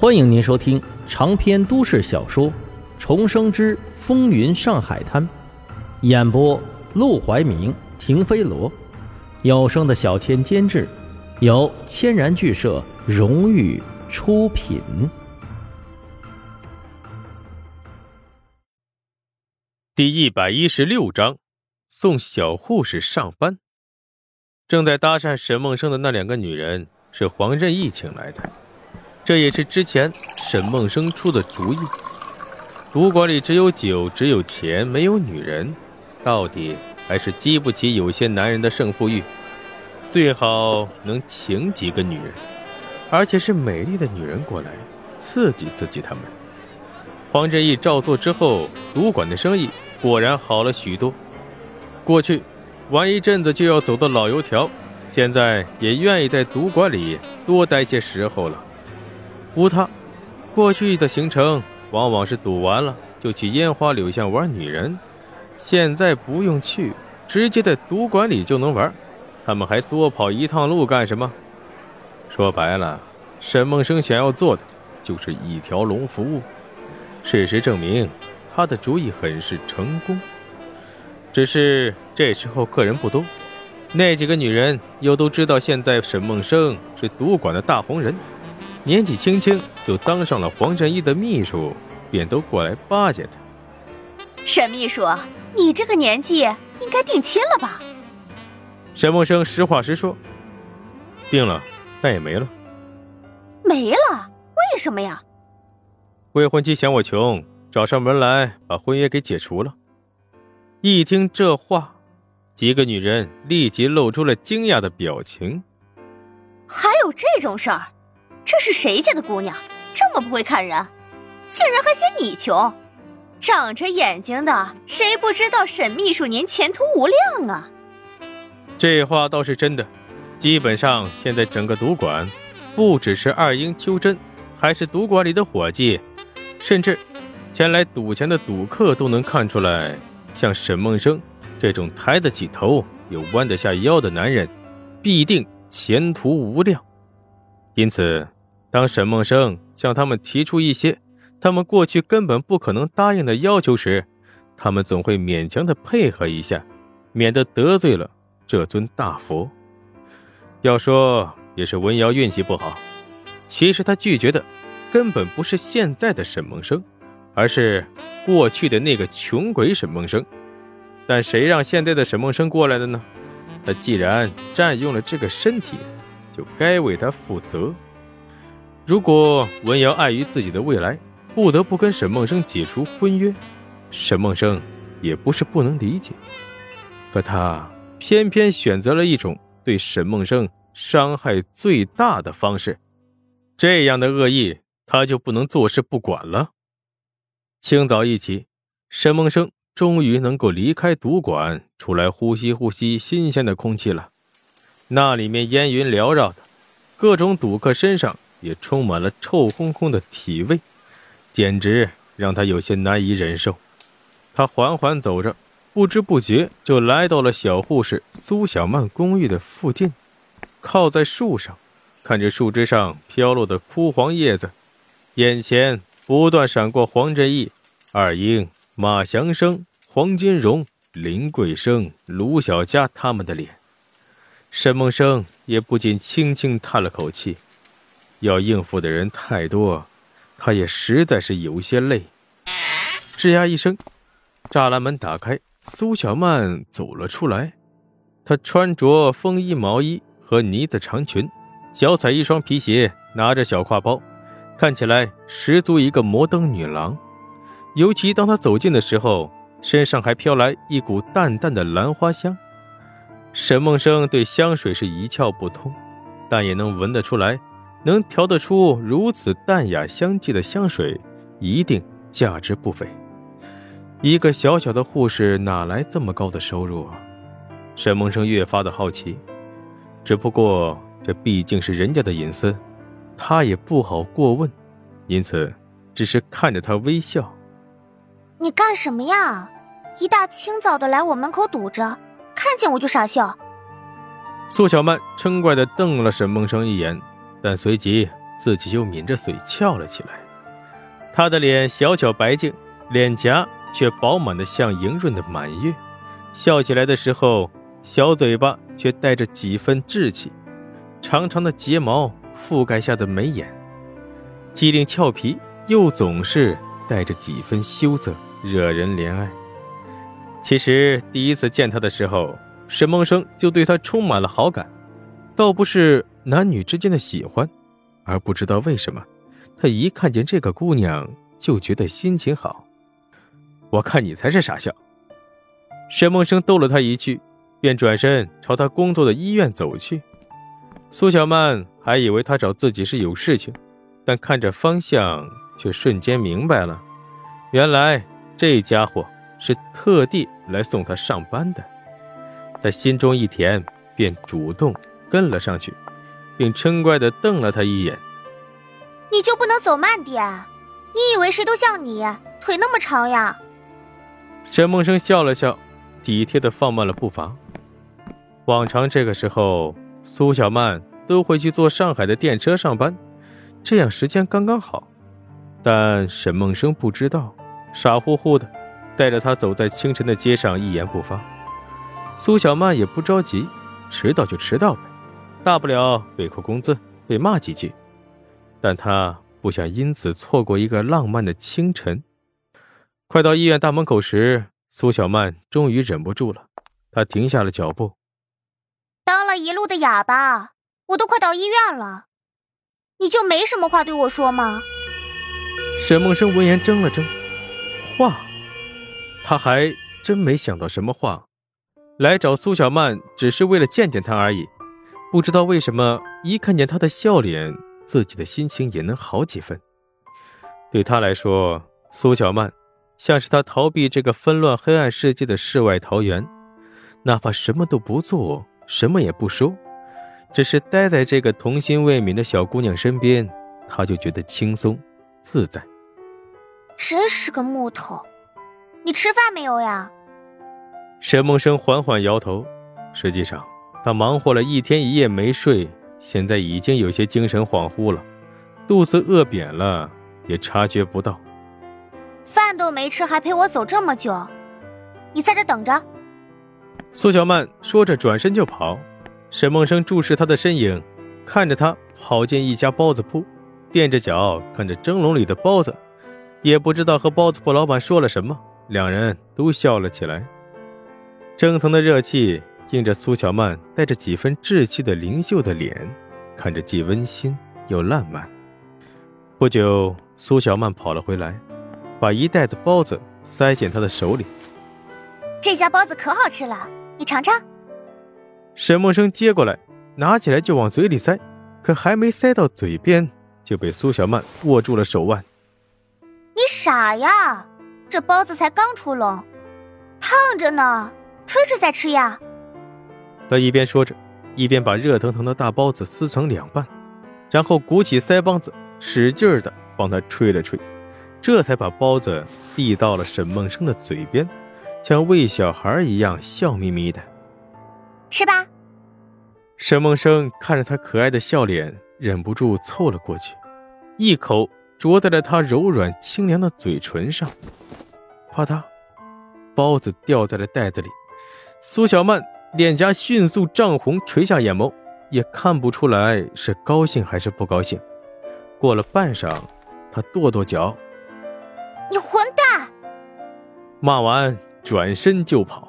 欢迎您收听长篇都市小说《重生之风云上海滩》，演播：陆怀明、停飞罗，有声的小千监制，由千然剧社荣誉出品。第一百一十六章，送小护士上班。正在搭讪沈梦生的那两个女人是黄任意请来的。这也是之前沈梦生出的主意。赌馆里只有酒，只有钱，没有女人，到底还是激不起有些男人的胜负欲。最好能请几个女人，而且是美丽的女人过来，刺激刺激他们。黄振义照做之后，赌馆的生意果然好了许多。过去玩一阵子就要走的老油条，现在也愿意在赌馆里多待些时候了。无他，过去的行程往往是赌完了就去烟花柳巷玩女人，现在不用去，直接在赌馆里就能玩。他们还多跑一趟路干什么？说白了，沈梦生想要做的就是一条龙服务。事实证明，他的主意很是成功。只是这时候客人不多，那几个女人又都知道现在沈梦生是赌馆的大红人。年纪轻轻就当上了黄振一的秘书，便都过来巴结他。沈秘书，你这个年纪应该定亲了吧？沈梦生实话实说：“定了，但也没了。”没了？为什么呀？未婚妻嫌我穷，找上门来把婚约给解除了。一听这话，几个女人立即露出了惊讶的表情。还有这种事儿？这是谁家的姑娘，这么不会看人，竟然还嫌你穷！长着眼睛的，谁不知道沈秘书您前途无量啊？这话倒是真的。基本上现在整个赌馆，不只是二英、秋真，还是赌馆里的伙计，甚至前来赌钱的赌客都能看出来，像沈梦生这种抬得起头又弯得下腰的男人，必定前途无量。因此。当沈梦生向他们提出一些他们过去根本不可能答应的要求时，他们总会勉强的配合一下，免得得罪了这尊大佛。要说也是文瑶运气不好，其实他拒绝的根本不是现在的沈梦生，而是过去的那个穷鬼沈梦生。但谁让现在的沈梦生过来的呢？他既然占用了这个身体，就该为他负责。如果文瑶碍于自己的未来，不得不跟沈梦生解除婚约，沈梦生也不是不能理解。可他偏偏选择了一种对沈梦生伤害最大的方式，这样的恶意，他就不能坐视不管了。清早一起，沈梦生终于能够离开赌馆，出来呼吸呼吸新鲜的空气了。那里面烟云缭绕的，各种赌客身上。也充满了臭烘烘的体味，简直让他有些难以忍受。他缓缓走着，不知不觉就来到了小护士苏小曼公寓的附近，靠在树上，看着树枝上飘落的枯黄叶子，眼前不断闪过黄振义、二英、马祥生、黄金荣、林桂生、卢小佳他们的脸。沈梦生也不禁轻轻叹了口气。要应付的人太多，他也实在是有些累。吱呀一声，栅栏门打开，苏小曼走了出来。她穿着风衣、毛衣和呢子长裙，脚踩一双皮鞋，拿着小挎包，看起来十足一个摩登女郎。尤其当她走近的时候，身上还飘来一股淡淡的兰花香。沈梦生对香水是一窍不通，但也能闻得出来。能调得出如此淡雅香气的香水，一定价值不菲。一个小小的护士哪来这么高的收入啊？沈梦生越发的好奇。只不过这毕竟是人家的隐私，他也不好过问，因此只是看着他微笑。你干什么呀？一大清早的来我门口堵着，看见我就傻笑。苏小曼嗔怪的瞪了沈梦生一眼。但随即自己又抿着嘴翘了起来。他的脸小巧白净，脸颊却饱满的像莹润的满月，笑起来的时候，小嘴巴却带着几分稚气，长长的睫毛覆盖下的眉眼，机灵俏皮，又总是带着几分羞涩，惹人怜爱。其实第一次见他的时候，沈梦生就对他充满了好感，倒不是男女之间的喜欢，而不知道为什么，他一看见这个姑娘就觉得心情好。我看你才是傻笑。沈梦生逗了他一句，便转身朝他工作的医院走去。苏小曼还以为他找自己是有事情，但看着方向，却瞬间明白了，原来这家伙。是特地来送他上班的，他心中一甜，便主动跟了上去，并嗔怪的瞪了他一眼：“你就不能走慢点？你以为谁都像你，腿那么长呀？”沈梦生笑了笑，体贴的放慢了步伐。往常这个时候，苏小曼都会去坐上海的电车上班，这样时间刚刚好。但沈梦生不知道，傻乎乎的。带着他走在清晨的街上，一言不发。苏小曼也不着急，迟到就迟到呗，大不了被扣工资，被骂几句。但他不想因此错过一个浪漫的清晨。快到医院大门口时，苏小曼终于忍不住了，她停下了脚步。当了一路的哑巴，我都快到医院了，你就没什么话对我说吗？沈梦生闻言怔了怔，话。他还真没想到什么话，来找苏小曼只是为了见见她而已。不知道为什么，一看见他的笑脸，自己的心情也能好几分。对他来说，苏小曼像是他逃避这个纷乱黑暗世界的世外桃源，哪怕什么都不做，什么也不说，只是待在这个童心未泯的小姑娘身边，他就觉得轻松自在。真是个木头。你吃饭没有呀？沈梦生缓缓摇头。实际上，他忙活了一天一夜没睡，现在已经有些精神恍惚了，肚子饿扁了，也察觉不到。饭都没吃，还陪我走这么久，你在这等着。苏小曼说着，转身就跑。沈梦生注视他的身影，看着他跑进一家包子铺，垫着脚看着蒸笼里的包子，也不知道和包子铺老板说了什么。两人都笑了起来，蒸腾的热气映着苏小曼带着几分稚气的灵秀的脸，看着既温馨又浪漫。不久，苏小曼跑了回来，把一袋子包子塞进他的手里。这家包子可好吃了，你尝尝。沈梦生接过来，拿起来就往嘴里塞，可还没塞到嘴边，就被苏小曼握住了手腕。你傻呀！这包子才刚出笼，烫着呢，吹吹再吃呀。他一边说着，一边把热腾腾的大包子撕成两半，然后鼓起腮帮子，使劲儿的帮他吹了吹，这才把包子递到了沈梦生的嘴边，像喂小孩一样笑眯眯的。吃吧。沈梦生看着他可爱的笑脸，忍不住凑了过去，一口啄在了他柔软清凉的嘴唇上。啪嗒，包子掉在了袋子里。苏小曼脸颊迅速涨红，垂下眼眸，也看不出来是高兴还是不高兴。过了半晌，他跺跺脚：“你混蛋！”骂完，转身就跑。